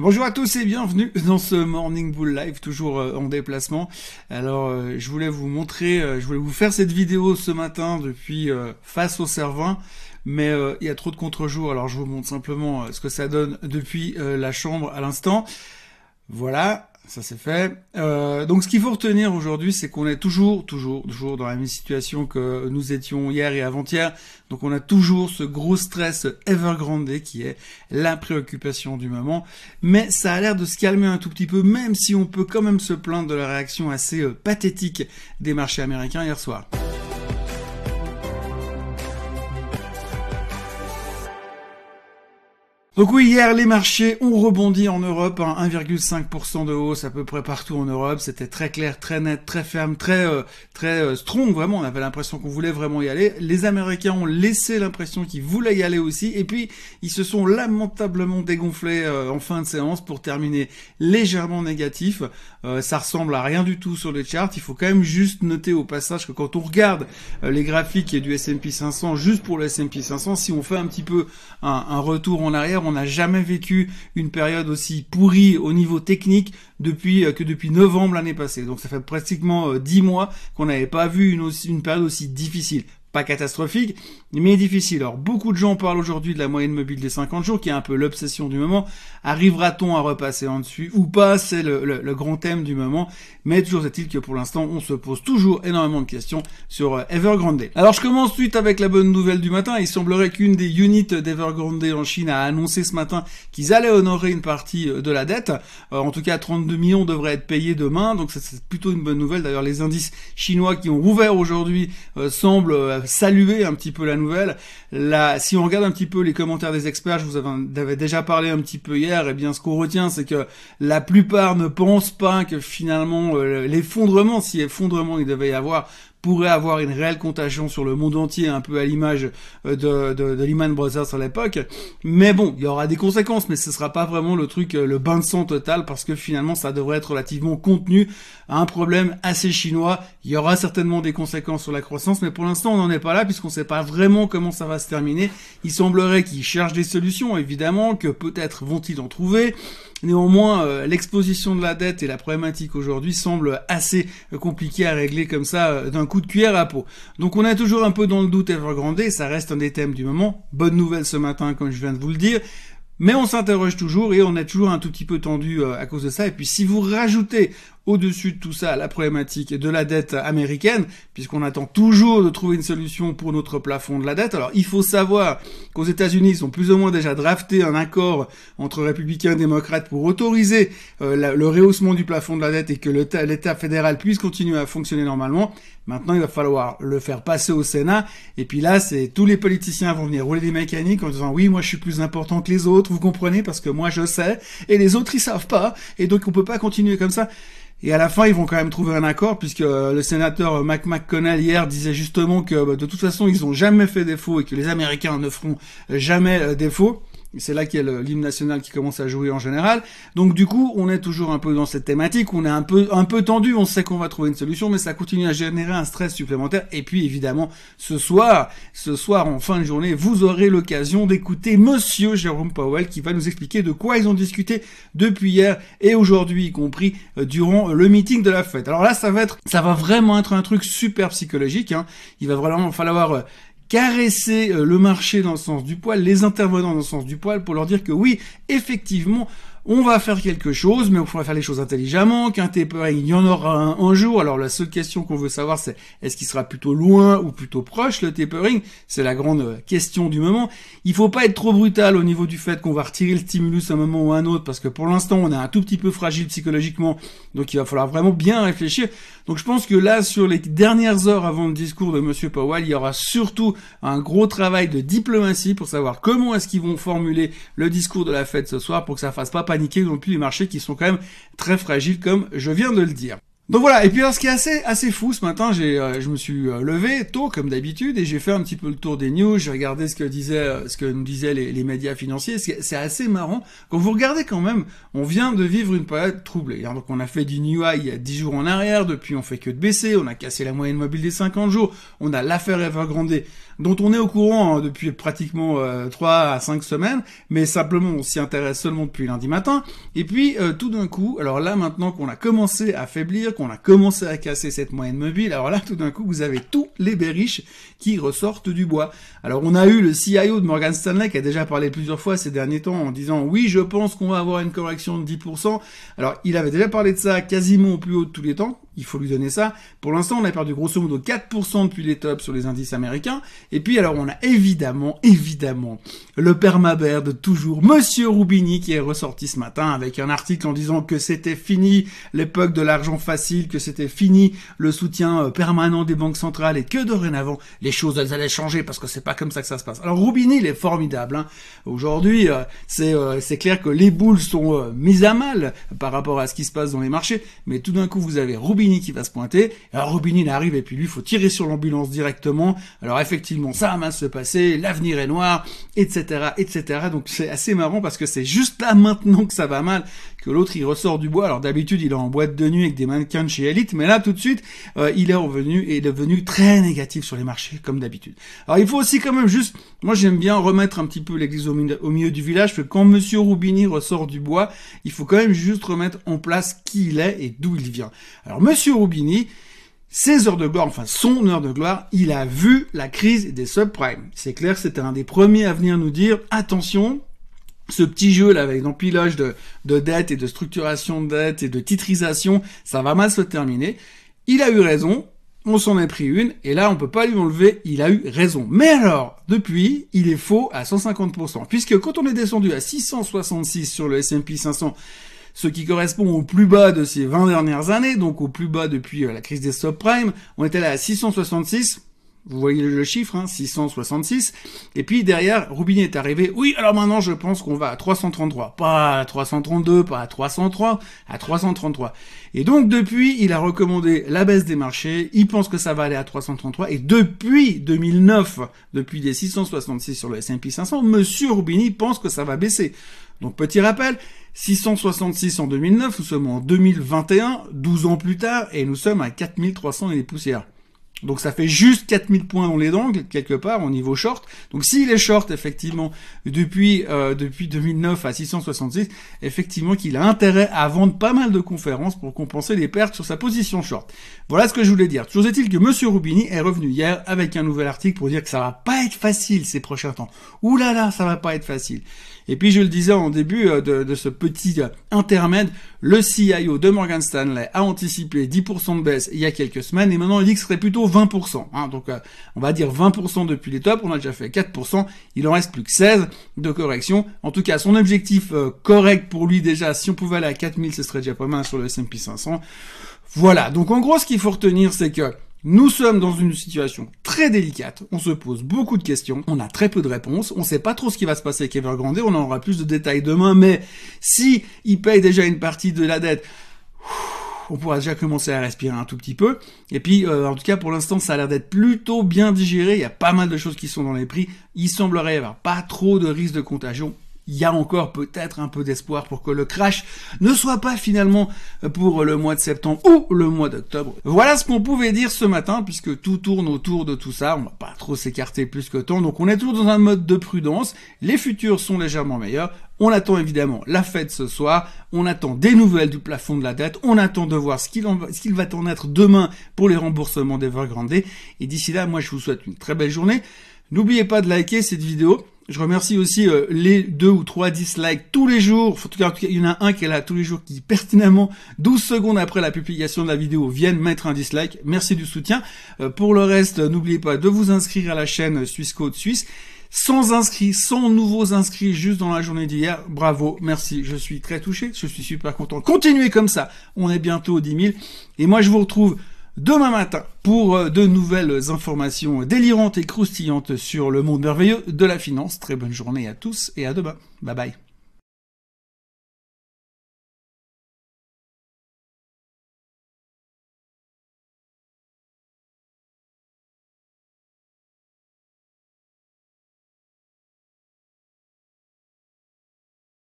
Bonjour à tous et bienvenue dans ce Morning Bull Live, toujours euh, en déplacement. Alors, euh, je voulais vous montrer, euh, je voulais vous faire cette vidéo ce matin depuis face au Cervin, mais il y a trop de contre-jours, alors je vous montre simplement ce que ça donne depuis la chambre à l'instant. Voilà, ça c'est fait. Euh, donc ce qu'il faut retenir aujourd'hui, c'est qu'on est toujours, toujours, toujours dans la même situation que nous étions hier et avant-hier. Donc on a toujours ce gros stress Evergrande qui est la préoccupation du moment. Mais ça a l'air de se calmer un tout petit peu, même si on peut quand même se plaindre de la réaction assez euh, pathétique des marchés américains hier soir. Donc oui, hier les marchés ont rebondi en Europe, 1,5% hein, de hausse à peu près partout en Europe. C'était très clair, très net, très ferme, très euh, très euh, strong. Vraiment, on avait l'impression qu'on voulait vraiment y aller. Les Américains ont laissé l'impression qu'ils voulaient y aller aussi, et puis ils se sont lamentablement dégonflés euh, en fin de séance pour terminer légèrement négatif. ça ressemble à rien du tout sur les charts. Il faut quand même juste noter au passage que quand on regarde les graphiques du S&P 500, juste pour le S&P 500, si on fait un petit peu un, un retour en arrière on n'a jamais vécu une période aussi pourrie au niveau technique depuis euh, que depuis novembre l'année passée. Donc ça fait pratiquement euh, dix mois qu'on n'avait pas vu une, une période aussi difficile pas catastrophique, mais difficile. Alors beaucoup de gens parlent aujourd'hui de la moyenne mobile des 50 jours, qui est un peu l'obsession du moment. Arrivera-t-on à repasser en dessus ou pas? C'est le, grand thème du moment. Mais toujours est-il que pour l'instant, on se pose toujours énormément de questions sur euh, Evergrande. Alors je commence suite avec la bonne nouvelle du matin. Il semblerait qu'une des units d'Evergrande en Chine a annoncé ce matin qu'ils allaient honorer une partie euh, de la dette. Euh, en tout cas, 32 millions devraient être payés demain, donc c'est plutôt une bonne nouvelle. D'ailleurs, les indices chinois qui ont ouvert aujourd'hui semblent saluer un petit peu la nouvelle. Là, si on regarde un petit peu les commentaires des experts, je vous avais déjà parlé un petit peu hier, et eh bien ce qu'on retient, c'est que la plupart ne pensent pas que finalement euh, l'effondrement, si effondrement il devait y avoir, pourrait avoir une réelle contagion sur le monde entier, un peu à l'image euh, de, de, de Lehman Brothers à l'époque. Mais bon, il y aura des conséquences, mais ce sera pas vraiment le truc, euh, le bain de sang total, parce que finalement, ça devrait être relativement contenu à un problème assez chinois. Il y aura certainement des conséquences sur la croissance, mais pour l'instant, on n'en est pas là, puisqu'on sait pas vraiment comment ça va se terminer. Il semblerait qu'ils cherchent des solutions, évidemment, que peut-être vont-ils en trouver. Néanmoins, euh, l'exposition de la dette et la problématique aujourd'hui semblent assez compliquées à régler comme ça d'un coup de cuillère à peau. Donc on est toujours un peu dans le doute Evergrande, ça reste un des thèmes du moment. Bonne nouvelle ce matin, comme je viens de vous le dire. Mais on s'interroge toujours et on est toujours un tout petit peu tendu euh, à cause de ça. Et puis si vous rajoutez au-dessus de tout ça la problématique de la dette américaine, puisqu'on attend toujours de trouver une solution pour notre plafond de la dette. Alors il faut savoir qu'aux États-Unis, ils ont plus ou moins déjà drafté un accord entre républicains et démocrates pour autoriser euh, le rehaussement du plafond de la dette et que l'État fédéral puisse continuer à fonctionner normalement. Maintenant, il va falloir le faire passer au Sénat. Et puis là, c'est tous les politiciens vont venir rouler des mécaniques en disant oui, moi je suis plus important que les autres, vous comprenez, parce que moi je sais, et les autres ils savent pas, et donc on peut pas continuer comme ça. Et à la fin, ils vont quand même trouver un accord, puisque euh, le sénateur euh, Mac McConnell hier disait justement que bah, de toute façon, ils n'ont jamais fait défaut et que les Américains ne feront jamais défaut. C'est là qu'il y a l'hymne national qui commence à jouer en général. Donc du coup, on est toujours un peu dans cette thématique, on est un peu un peu tendu, on sait qu'on va trouver une solution, mais ça continue à générer un stress supplémentaire. Et puis évidemment, ce soir, ce soir en fin de journée, vous aurez l'occasion d'écouter Monsieur Jérôme Powell qui va nous expliquer de quoi ils ont discuté depuis hier et aujourd'hui, y compris euh, durant le meeting de la fête. Alors là, ça va être, ça va vraiment être un truc super psychologique. Hein. Il va vraiment falloir euh, caresser euh, le marché dans le sens du poil, les intervenants dans le sens du poil, pour leur dire que oui, effectivement, on va faire quelque chose, mais on pourra faire les choses intelligemment, qu'un tapering, il y en aura un, un jour. Alors la seule question qu'on veut savoir, c'est est-ce qu'il sera plutôt loin ou plutôt proche, le tapering C'est la grande euh, question du moment. Il faut pas être trop brutal au niveau du fait qu'on va retirer le stimulus à un moment ou à un autre, parce que pour l'instant, on est un tout petit peu fragile psychologiquement, donc il va falloir vraiment bien réfléchir. Donc je pense que là, sur les dernières heures avant le discours de Monsieur Powell, il y aura surtout un gros travail de diplomatie pour savoir comment est-ce qu'ils vont formuler le discours de la fête ce soir pour que ça fasse pas paniquer non plus les marchés qui sont quand même très fragiles comme je viens de le dire. Donc voilà, et puis alors ce qui est assez assez fou ce matin, j'ai euh, je me suis euh, levé tôt comme d'habitude et j'ai fait un petit peu le tour des news, j'ai regardé ce que disait euh, ce que nous disaient les, les médias financiers, c'est assez marrant quand vous regardez quand même, on vient de vivre une période troublée. Hein. donc on a fait du new high il y a 10 jours en arrière, depuis on fait que de baisser, on a cassé la moyenne mobile des 50 jours, on a l'affaire Evergrande dont on est au courant hein, depuis pratiquement euh, 3 à 5 semaines, mais simplement on s'y intéresse seulement depuis lundi matin. Et puis euh, tout d'un coup, alors là maintenant qu'on a commencé à faiblir, qu'on a commencé à casser cette moyenne mobile, alors là tout d'un coup vous avez tous les berriches qui ressortent du bois. Alors on a eu le CIO de Morgan Stanley qui a déjà parlé plusieurs fois ces derniers temps en disant oui je pense qu'on va avoir une correction de 10%. Alors il avait déjà parlé de ça quasiment au plus haut de tous les temps, il faut lui donner ça. Pour l'instant, on a perdu grosso modo 4% depuis les tops sur les indices américains. Et puis, alors, on a évidemment, évidemment, le permabère de toujours, Monsieur Roubini, qui est ressorti ce matin avec un article en disant que c'était fini l'époque de l'argent facile, que c'était fini le soutien euh, permanent des banques centrales et que dorénavant, les choses, elles allaient changer parce que c'est pas comme ça que ça se passe. Alors, Roubini, il est formidable. Hein. Aujourd'hui, euh, c'est euh, c'est clair que les boules sont mises à mal par rapport à ce qui se passe dans les marchés, mais tout d'un coup, vous avez Roubini qui va se pointer. Alors il arrive et puis lui, faut tirer sur l'ambulance directement. Alors effectivement, ça mal se passer, l'avenir est noir, etc., etc. Donc c'est assez marrant parce que c'est juste là maintenant que ça va mal que l'autre il ressort du bois. Alors d'habitude il est en boîte de nuit avec des mannequins chez Elite, mais là tout de suite euh, il est revenu et est devenu très négatif sur les marchés comme d'habitude. Alors il faut aussi quand même juste, moi j'aime bien remettre un petit peu l'église au, milieu du village, que quand Monsieur Roubini ressort du bois, il faut quand même juste remettre en place qui il est et d'où il vient. Alors Monsieur Roubini, ses heures de gloire, enfin son heure de gloire, il a vu la crise des subprimes. C'est clair, c'était un des premiers à venir nous dire attention, ce petit jeu là avec l'empilage de, de dettes et de structuration de dettes et de titrisation, ça va mal se terminer. Il a eu raison, on s'en est pris une, et là on peut pas lui enlever, il a eu raison. Mais alors, depuis, il est faux à 150%, puisque quand on est descendu à 666 sur le S&P 500, ce qui correspond au plus bas de ces 20 dernières années, donc au plus bas depuis euh, la crise des subprimes, on était là à 666, vous voyez le chiffre, hein, 666. Et puis derrière, Roubini est arrivé. Oui, alors maintenant je pense qu'on va à 333. Pas à 332, pas à 303, à 333. Et donc depuis, il a recommandé la baisse des marchés. Il pense que ça va aller à 333. Et depuis 2009, depuis les 666 sur le S&P 500, Monsieur Roubini pense que ça va baisser. Donc petit rappel, 666 en 2009, nous sommes en 2021, 12 ans plus tard, et nous sommes à 4300 et des poussières. Donc ça fait juste 4000 points dans les dents, quelque part, au niveau short. Donc s'il est short, effectivement, depuis, euh, depuis 2009 à 666, effectivement qu'il a intérêt à vendre pas mal de conférences pour compenser les pertes sur sa position short. Voilà ce que je voulais dire. Toujours est-il que Monsieur Rubini est revenu hier avec un nouvel article pour dire que ça va pas être facile ces prochains temps. Ouh là là, ça va pas être facile. Et puis je le disais en début euh, de, ce petit euh, intermède, le CIO de Morgan Stanley a anticipé 10% de baisse il y a quelques semaines et maintenant il dit que ce serait plutôt 20%. Hein. donc euh, on va dire 20% depuis les tops, on a déjà fait 4%, il en reste plus que 16 de correction. En tout cas, son objectif correct pour lui déjà, si on pouvait aller à 4000, ce serait déjà pas mal sur le S&P 500. Voilà, donc en gros ce qu'il faut retenir c'est que nous sommes dans une situation très délicate, on se pose beaucoup de questions, on a très peu de réponses, on sait pas trop ce qui va se passer avec Evergrande, on en aura plus de détails demain, mais si il paye déjà une partie de la dette, on pourra déjà commencer à respirer un tout petit peu. Et puis, euh, en tout cas, pour l'instant, ça a l'air d'être plutôt bien digéré. Il y a pas mal de choses qui sont dans les prix. Il semblerait y avoir pas trop de risque de contagion il y a encore peut-être un peu d'espoir pour que le crash ne soit pas finalement pour le mois de septembre ou le mois d'octobre. Voilà ce qu'on pouvait dire ce matin, puisque tout tourne autour de tout ça. On va pas trop s'écarter plus que tant. Donc on est toujours dans un mode de prudence. Les futurs sont légèrement meilleurs. On attend évidemment la fête ce soir. On attend des nouvelles du plafond de la dette. On attend de voir ce qu'il, va en être demain pour les remboursements d'Evergrande. Et d'ici là, moi je vous souhaite une très belle journée. N'oubliez pas de liker cette vidéo. Je remercie aussi euh, les deux ou trois dislikes tous les jours. En tout cas, il y en a un qui est là tous les jours qui pertinemment 12 secondes après la publication de la vidéo viennent mettre un dislike. Merci du soutien. Euh, pour le reste, n'oubliez pas de vous inscrire à la chaîne Suisse Code Suisse. Sans inscrits, sans nouveaux inscrits juste dans la journée d'hier. Bravo, merci, je suis très touché, je suis super content. Continuez comme ça, on est bientôt aux 10 000. Et moi je vous retrouve demain matin pour euh, de nouvelles informations délirantes et croustillantes sur le monde merveilleux de la finance. Très bonne journée à tous et à demain. Bye bye.